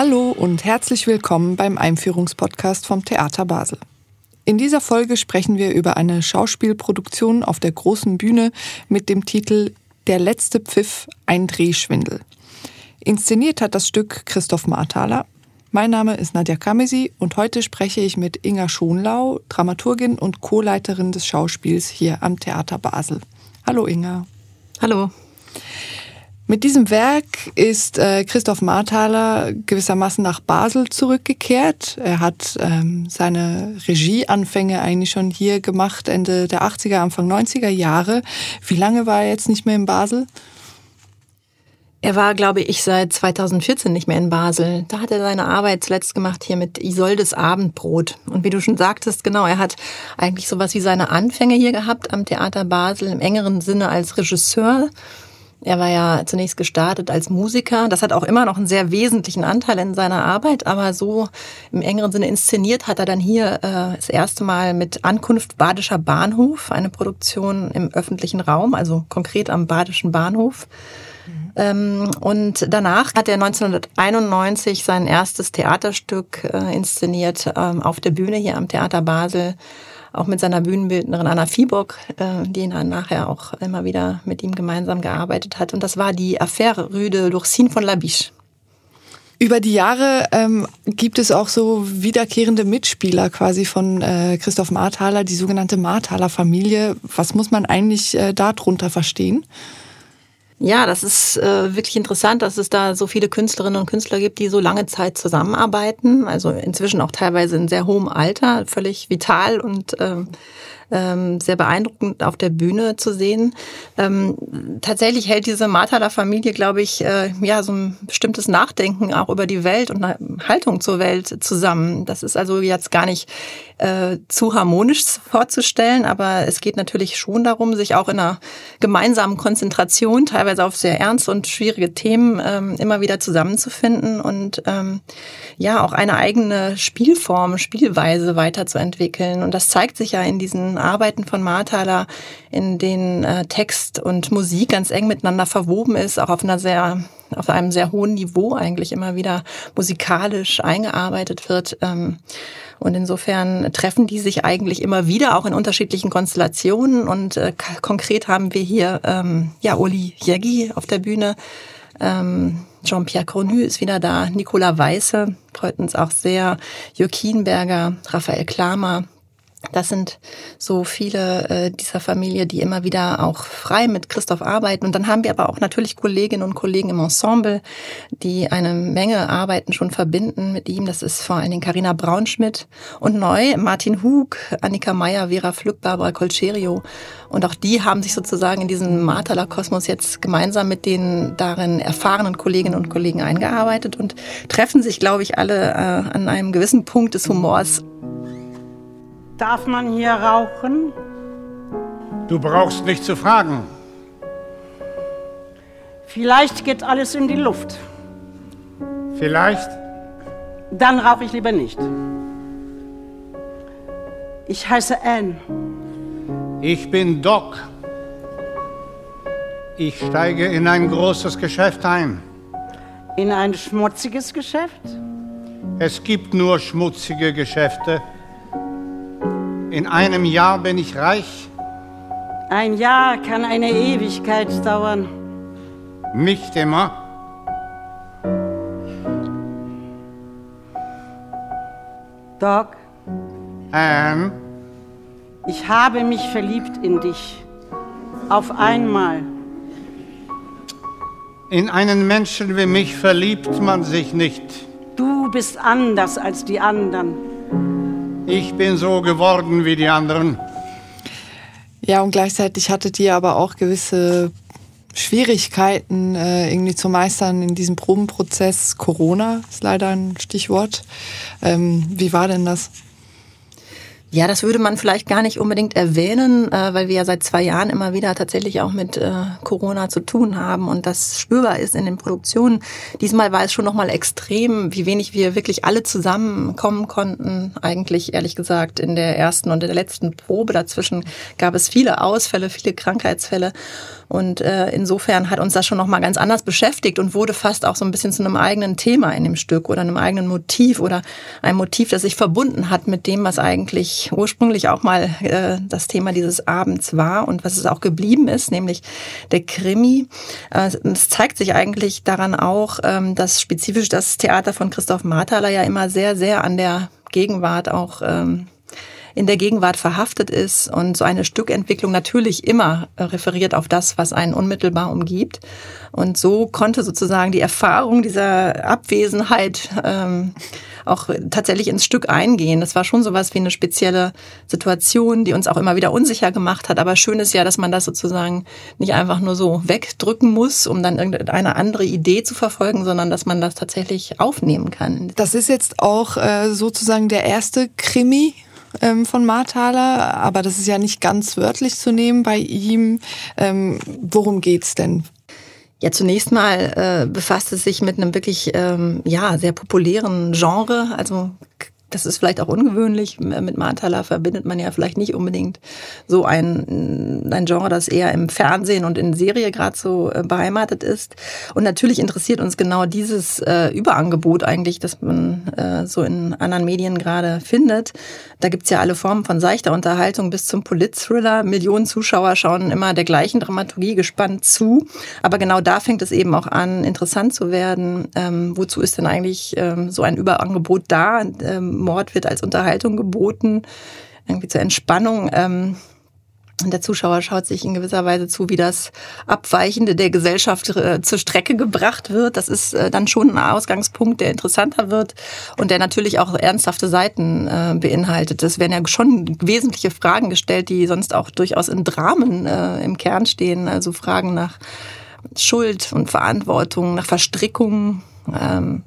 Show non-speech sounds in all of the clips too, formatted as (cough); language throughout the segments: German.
Hallo und herzlich willkommen beim Einführungspodcast vom Theater Basel. In dieser Folge sprechen wir über eine Schauspielproduktion auf der großen Bühne mit dem Titel Der letzte Pfiff, ein Drehschwindel. Inszeniert hat das Stück Christoph Marthaler. Mein Name ist Nadja Kamesi und heute spreche ich mit Inga Schonlau, Dramaturgin und Co-Leiterin des Schauspiels hier am Theater Basel. Hallo Inga. Hallo. Mit diesem Werk ist äh, Christoph Marthaler gewissermaßen nach Basel zurückgekehrt. Er hat ähm, seine Regieanfänge eigentlich schon hier gemacht, Ende der 80er, Anfang 90er Jahre. Wie lange war er jetzt nicht mehr in Basel? Er war, glaube ich, seit 2014 nicht mehr in Basel. Da hat er seine Arbeit zuletzt gemacht hier mit Isoldes Abendbrot. Und wie du schon sagtest, genau, er hat eigentlich sowas wie seine Anfänge hier gehabt am Theater Basel im engeren Sinne als Regisseur er war ja zunächst gestartet als Musiker. Das hat auch immer noch einen sehr wesentlichen Anteil in seiner Arbeit, aber so im engeren Sinne inszeniert hat er dann hier äh, das erste Mal mit Ankunft Badischer Bahnhof, eine Produktion im öffentlichen Raum, also konkret am Badischen Bahnhof. Mhm. Ähm, und danach hat er 1991 sein erstes Theaterstück äh, inszeniert ähm, auf der Bühne hier am Theater Basel auch mit seiner Bühnenbildnerin Anna Viehbock, äh, die dann nachher auch immer wieder mit ihm gemeinsam gearbeitet hat. Und das war die Affaire Rüde d'Orsine von Labiche. Über die Jahre ähm, gibt es auch so wiederkehrende Mitspieler quasi von äh, Christoph Marthaler, die sogenannte Marthaler Familie. Was muss man eigentlich äh, darunter verstehen? Ja, das ist äh, wirklich interessant, dass es da so viele Künstlerinnen und Künstler gibt, die so lange Zeit zusammenarbeiten. Also inzwischen auch teilweise in sehr hohem Alter, völlig vital und ähm, ähm, sehr beeindruckend auf der Bühne zu sehen. Ähm, tatsächlich hält diese Marthaler-Familie, glaube ich, äh, ja so ein bestimmtes Nachdenken auch über die Welt und eine Haltung zur Welt zusammen. Das ist also jetzt gar nicht äh, zu harmonisch vorzustellen, aber es geht natürlich schon darum, sich auch in einer gemeinsamen Konzentration, teilweise auf sehr ernst und schwierige Themen, ähm, immer wieder zusammenzufinden und ähm, ja auch eine eigene Spielform, Spielweise weiterzuentwickeln. Und das zeigt sich ja in diesen Arbeiten von Marthaler, in denen äh, Text und Musik ganz eng miteinander verwoben ist, auch auf einer sehr auf einem sehr hohen Niveau eigentlich immer wieder musikalisch eingearbeitet wird. Ähm, und insofern treffen die sich eigentlich immer wieder, auch in unterschiedlichen Konstellationen. Und äh, konkret haben wir hier ähm, ja Uli Jägi auf der Bühne. Ähm, Jean-Pierre Cornu ist wieder da, Nicola Weiße freut uns auch sehr, Jörg Kienberger, Raphael Klamer, das sind so viele äh, dieser Familie, die immer wieder auch frei mit Christoph arbeiten. Und dann haben wir aber auch natürlich Kolleginnen und Kollegen im Ensemble, die eine Menge Arbeiten schon verbinden mit ihm. Das ist vor allen Dingen Carina Braunschmidt und neu Martin Hug, Annika Meyer, Vera Flück, Barbara Colcerio. Und auch die haben sich sozusagen in diesen Marthaler-Kosmos jetzt gemeinsam mit den darin erfahrenen Kolleginnen und Kollegen eingearbeitet und treffen sich, glaube ich, alle äh, an einem gewissen Punkt des Humors Darf man hier rauchen? Du brauchst nicht zu fragen. Vielleicht geht alles in die Luft. Vielleicht? Dann rauche ich lieber nicht. Ich heiße Anne. Ich bin Doc. Ich steige in ein großes Geschäft ein. In ein schmutziges Geschäft? Es gibt nur schmutzige Geschäfte. In einem Jahr bin ich reich. Ein Jahr kann eine Ewigkeit dauern. Nicht immer. Doc. Anne. Ich habe mich verliebt in dich. Auf einmal. In einen Menschen wie mich verliebt man sich nicht. Du bist anders als die anderen. Ich bin so geworden wie die anderen. Ja, und gleichzeitig hattet ihr aber auch gewisse Schwierigkeiten äh, irgendwie zu meistern in diesem Probenprozess. Corona ist leider ein Stichwort. Ähm, wie war denn das? Ja, das würde man vielleicht gar nicht unbedingt erwähnen, äh, weil wir ja seit zwei Jahren immer wieder tatsächlich auch mit äh, Corona zu tun haben und das spürbar ist in den Produktionen. Diesmal war es schon nochmal extrem, wie wenig wir wirklich alle zusammenkommen konnten. Eigentlich, ehrlich gesagt, in der ersten und in der letzten Probe dazwischen gab es viele Ausfälle, viele Krankheitsfälle. Und äh, insofern hat uns das schon nochmal ganz anders beschäftigt und wurde fast auch so ein bisschen zu einem eigenen Thema in dem Stück oder einem eigenen Motiv oder ein Motiv, das sich verbunden hat mit dem, was eigentlich ursprünglich auch mal äh, das Thema dieses Abends war und was es auch geblieben ist, nämlich der Krimi. Äh, es zeigt sich eigentlich daran auch, ähm, dass spezifisch das Theater von Christoph Marthaler ja immer sehr, sehr an der Gegenwart auch ähm, in der Gegenwart verhaftet ist und so eine Stückentwicklung natürlich immer äh, referiert auf das, was einen unmittelbar umgibt. Und so konnte sozusagen die Erfahrung dieser Abwesenheit ähm, auch tatsächlich ins Stück eingehen. Das war schon sowas wie eine spezielle Situation, die uns auch immer wieder unsicher gemacht hat. Aber schön ist ja, dass man das sozusagen nicht einfach nur so wegdrücken muss, um dann irgendeine andere Idee zu verfolgen, sondern dass man das tatsächlich aufnehmen kann. Das ist jetzt auch äh, sozusagen der erste Krimi, ähm, von Marthaler, aber das ist ja nicht ganz wörtlich zu nehmen bei ihm. Ähm, worum geht's denn? Ja, zunächst mal äh, befasst es sich mit einem wirklich ähm, ja sehr populären Genre, also das ist vielleicht auch ungewöhnlich. Mit Mantala verbindet man ja vielleicht nicht unbedingt so ein, ein Genre, das eher im Fernsehen und in Serie gerade so äh, beheimatet ist. Und natürlich interessiert uns genau dieses äh, Überangebot eigentlich, das man äh, so in anderen Medien gerade findet. Da gibt's ja alle Formen von seichter Unterhaltung bis zum Polit-Thriller. Millionen Zuschauer schauen immer der gleichen Dramaturgie gespannt zu. Aber genau da fängt es eben auch an, interessant zu werden. Ähm, wozu ist denn eigentlich ähm, so ein Überangebot da? Ähm, Mord wird als Unterhaltung geboten, irgendwie zur Entspannung. Ähm, und der Zuschauer schaut sich in gewisser Weise zu, wie das Abweichende der Gesellschaft äh, zur Strecke gebracht wird. Das ist äh, dann schon ein Ausgangspunkt, der interessanter wird und der natürlich auch ernsthafte Seiten äh, beinhaltet. Es werden ja schon wesentliche Fragen gestellt, die sonst auch durchaus in Dramen äh, im Kern stehen. Also Fragen nach Schuld und Verantwortung, nach Verstrickung. Ähm,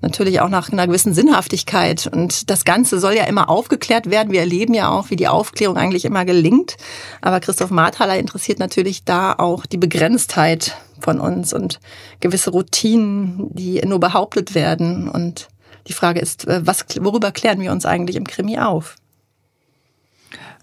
natürlich auch nach einer gewissen Sinnhaftigkeit. Und das Ganze soll ja immer aufgeklärt werden. Wir erleben ja auch, wie die Aufklärung eigentlich immer gelingt. Aber Christoph Marthaler interessiert natürlich da auch die Begrenztheit von uns und gewisse Routinen, die nur behauptet werden. Und die Frage ist, äh, was, worüber klären wir uns eigentlich im Krimi auf?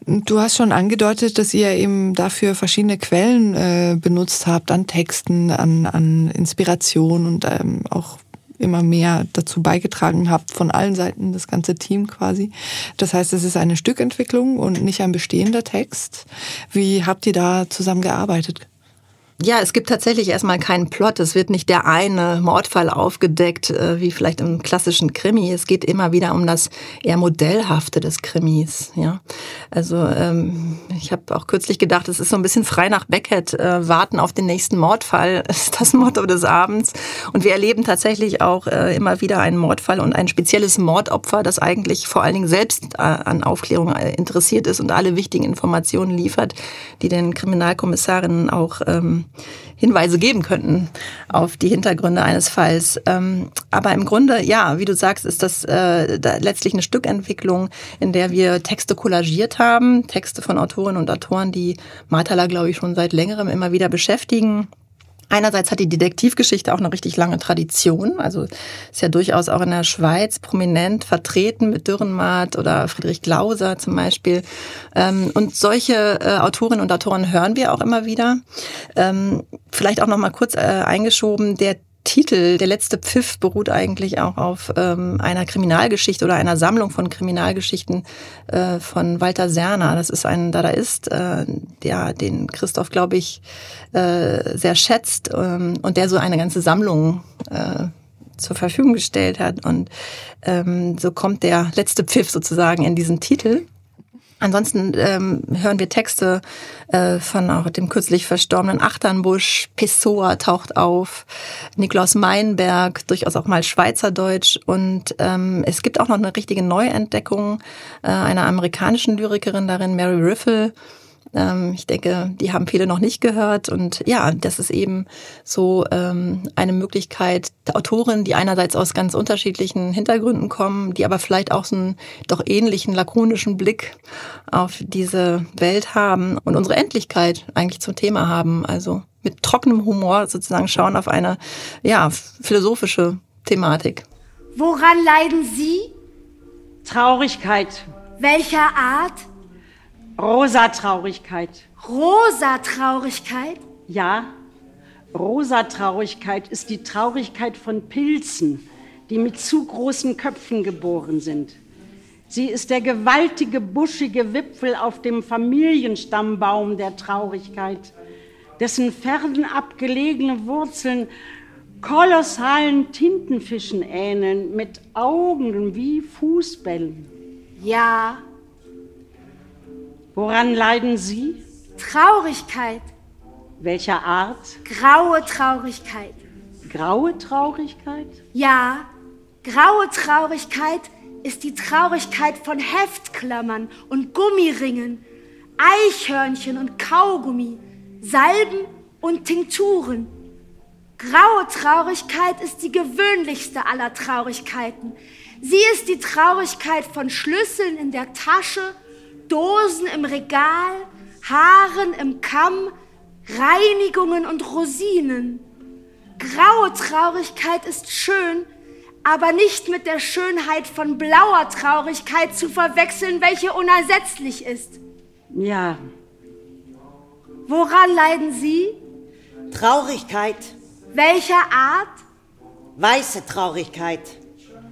Du hast schon angedeutet, dass ihr eben dafür verschiedene Quellen äh, benutzt habt, an Texten, an, an Inspiration und ähm, auch immer mehr dazu beigetragen habt, von allen Seiten, das ganze Team quasi. Das heißt, es ist eine Stückentwicklung und nicht ein bestehender Text. Wie habt ihr da zusammengearbeitet? Ja, es gibt tatsächlich erstmal keinen Plot. Es wird nicht der eine Mordfall aufgedeckt, äh, wie vielleicht im klassischen Krimi. Es geht immer wieder um das eher Modellhafte des Krimis. Ja, also ähm, ich habe auch kürzlich gedacht, es ist so ein bisschen frei nach Beckett. Äh, warten auf den nächsten Mordfall (laughs) ist das Motto des Abends. Und wir erleben tatsächlich auch äh, immer wieder einen Mordfall und ein spezielles Mordopfer, das eigentlich vor allen Dingen selbst äh, an Aufklärung äh, interessiert ist und alle wichtigen Informationen liefert, die den Kriminalkommissarinnen auch ähm, Hinweise geben könnten auf die Hintergründe eines Falls. Ähm, aber im Grunde, ja, wie du sagst, ist das äh, da letztlich eine Stückentwicklung, in der wir Texte kollagiert haben, Texte von Autorinnen und Autoren, die Martala, glaube ich, schon seit längerem immer wieder beschäftigen. Einerseits hat die Detektivgeschichte auch eine richtig lange Tradition. Also ist ja durchaus auch in der Schweiz prominent vertreten mit Dürrenmatt oder Friedrich Glauser zum Beispiel. Ähm, und solche äh, Autorinnen und Autoren hören wir auch immer wieder. Ähm, vielleicht auch noch mal kurz äh, eingeschoben, der Titel, der letzte Pfiff, beruht eigentlich auch auf ähm, einer Kriminalgeschichte oder einer Sammlung von Kriminalgeschichten äh, von Walter Serner. Das ist ein Dadaist, äh, der den Christoph, glaube ich, äh, sehr schätzt ähm, und der so eine ganze Sammlung äh, zur Verfügung gestellt hat. Und ähm, so kommt der letzte Pfiff sozusagen in diesen Titel. Ansonsten ähm, hören wir Texte äh, von auch dem kürzlich verstorbenen Achternbusch, Pessoa taucht auf, Niklaus Meinberg, durchaus auch mal Schweizerdeutsch. Und ähm, es gibt auch noch eine richtige Neuentdeckung äh, einer amerikanischen Lyrikerin darin, Mary Riffle, ich denke, die haben viele noch nicht gehört. Und ja, das ist eben so ähm, eine Möglichkeit der Autoren, die einerseits aus ganz unterschiedlichen Hintergründen kommen, die aber vielleicht auch so einen doch ähnlichen lakonischen Blick auf diese Welt haben und unsere Endlichkeit eigentlich zum Thema haben. Also mit trockenem Humor sozusagen schauen auf eine ja, philosophische Thematik. Woran leiden Sie? Traurigkeit. Welcher Art? Rosa Traurigkeit. Rosa Traurigkeit? Ja, rosa Traurigkeit ist die Traurigkeit von Pilzen, die mit zu großen Köpfen geboren sind. Sie ist der gewaltige, buschige Wipfel auf dem Familienstammbaum der Traurigkeit, dessen fernab gelegene Wurzeln kolossalen Tintenfischen ähneln, mit Augen wie Fußbällen. Ja. Woran leiden Sie? Traurigkeit. Welcher Art? Graue Traurigkeit. Graue Traurigkeit? Ja, graue Traurigkeit ist die Traurigkeit von Heftklammern und Gummiringen, Eichhörnchen und Kaugummi, Salben und Tinkturen. Graue Traurigkeit ist die gewöhnlichste aller Traurigkeiten. Sie ist die Traurigkeit von Schlüsseln in der Tasche, Dosen im Regal, Haaren im Kamm, Reinigungen und Rosinen. Graue Traurigkeit ist schön, aber nicht mit der Schönheit von blauer Traurigkeit zu verwechseln, welche unersetzlich ist. Ja. Woran leiden Sie? Traurigkeit. Welcher Art? Weiße Traurigkeit.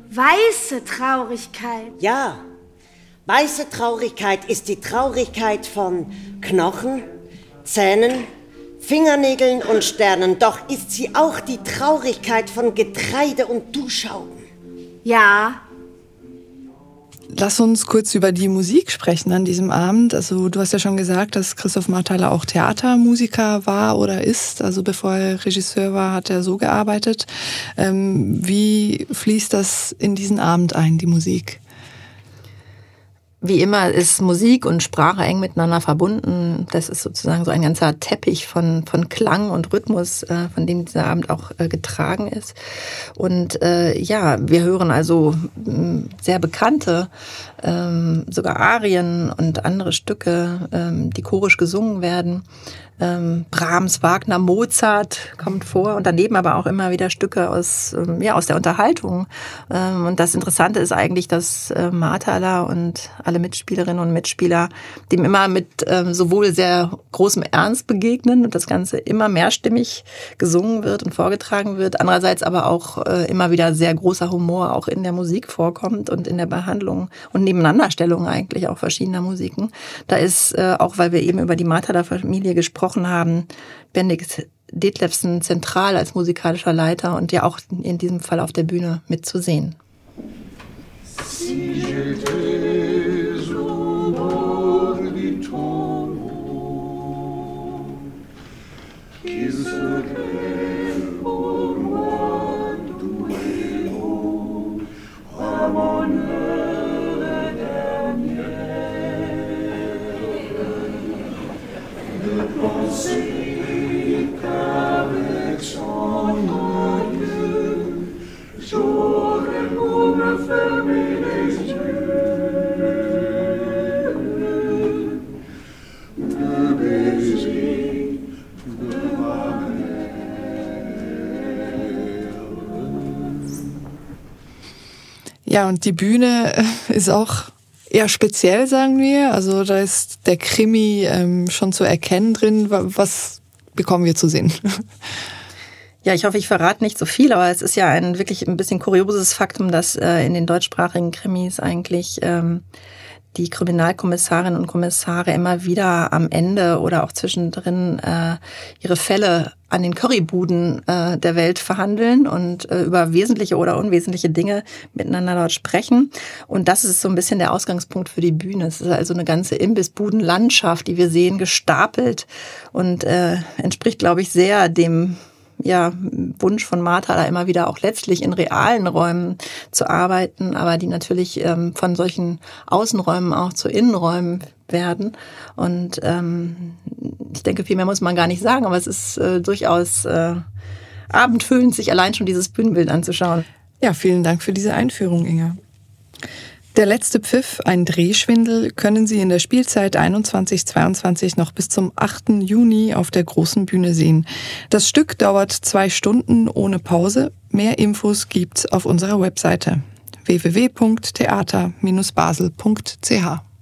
Weiße Traurigkeit. Ja. Weiße Traurigkeit ist die Traurigkeit von Knochen, Zähnen, Fingernägeln und Sternen. Doch ist sie auch die Traurigkeit von Getreide und Duschaugen. Ja. Lass uns kurz über die Musik sprechen an diesem Abend. Also du hast ja schon gesagt, dass Christoph Marthaler auch Theatermusiker war oder ist. Also bevor er Regisseur war, hat er so gearbeitet. Ähm, wie fließt das in diesen Abend ein, die Musik? Wie immer ist Musik und Sprache eng miteinander verbunden. Das ist sozusagen so ein ganzer Teppich von, von Klang und Rhythmus, äh, von dem dieser Abend auch äh, getragen ist. Und äh, ja, wir hören also sehr bekannte, ähm, sogar Arien und andere Stücke, ähm, die chorisch gesungen werden ähm, Brahms, Wagner, Mozart kommt vor und daneben aber auch immer wieder Stücke aus, ähm, ja, aus der Unterhaltung. Ähm, und das Interessante ist eigentlich, dass äh, Marthaler und alle Mitspielerinnen und Mitspieler dem immer mit ähm, sowohl sehr großem Ernst begegnen und das Ganze immer mehrstimmig gesungen wird und vorgetragen wird, andererseits aber auch äh, immer wieder sehr großer Humor auch in der Musik vorkommt und in der Behandlung und Nebeneinanderstellung eigentlich auch verschiedener Musiken. Da ist äh, auch, weil wir eben über die Marthaler Familie gesprochen gesprochen haben, Benedikt Detlefsen zentral als musikalischer Leiter und ja auch in diesem Fall auf der Bühne mitzusehen. Si Ja, und die Bühne äh, ist auch eher speziell, sagen wir. Also da ist der Krimi ähm, schon zu erkennen drin. Was bekommen wir zu sehen? Ja, ich hoffe, ich verrate nicht so viel, aber es ist ja ein wirklich ein bisschen kurioses Faktum, dass äh, in den deutschsprachigen Krimis eigentlich ähm, die Kriminalkommissarinnen und Kommissare immer wieder am Ende oder auch zwischendrin äh, ihre Fälle an den Currybuden äh, der Welt verhandeln und äh, über wesentliche oder unwesentliche Dinge miteinander dort sprechen. Und das ist so ein bisschen der Ausgangspunkt für die Bühne. Es ist also eine ganze Imbissbudenlandschaft, die wir sehen, gestapelt und äh, entspricht, glaube ich, sehr dem ja, Wunsch von Martha, da immer wieder auch letztlich in realen Räumen zu arbeiten, aber die natürlich ähm, von solchen Außenräumen auch zu Innenräumen werden. Und ähm, ich denke, viel mehr muss man gar nicht sagen, aber es ist äh, durchaus äh, abendfüllend, sich allein schon dieses Bühnenbild anzuschauen. Ja, vielen Dank für diese Einführung, Inga. Der letzte Pfiff, ein Drehschwindel, können Sie in der Spielzeit 21-22 noch bis zum 8. Juni auf der großen Bühne sehen. Das Stück dauert zwei Stunden ohne Pause. Mehr Infos gibt's auf unserer Webseite www.theater-basel.ch.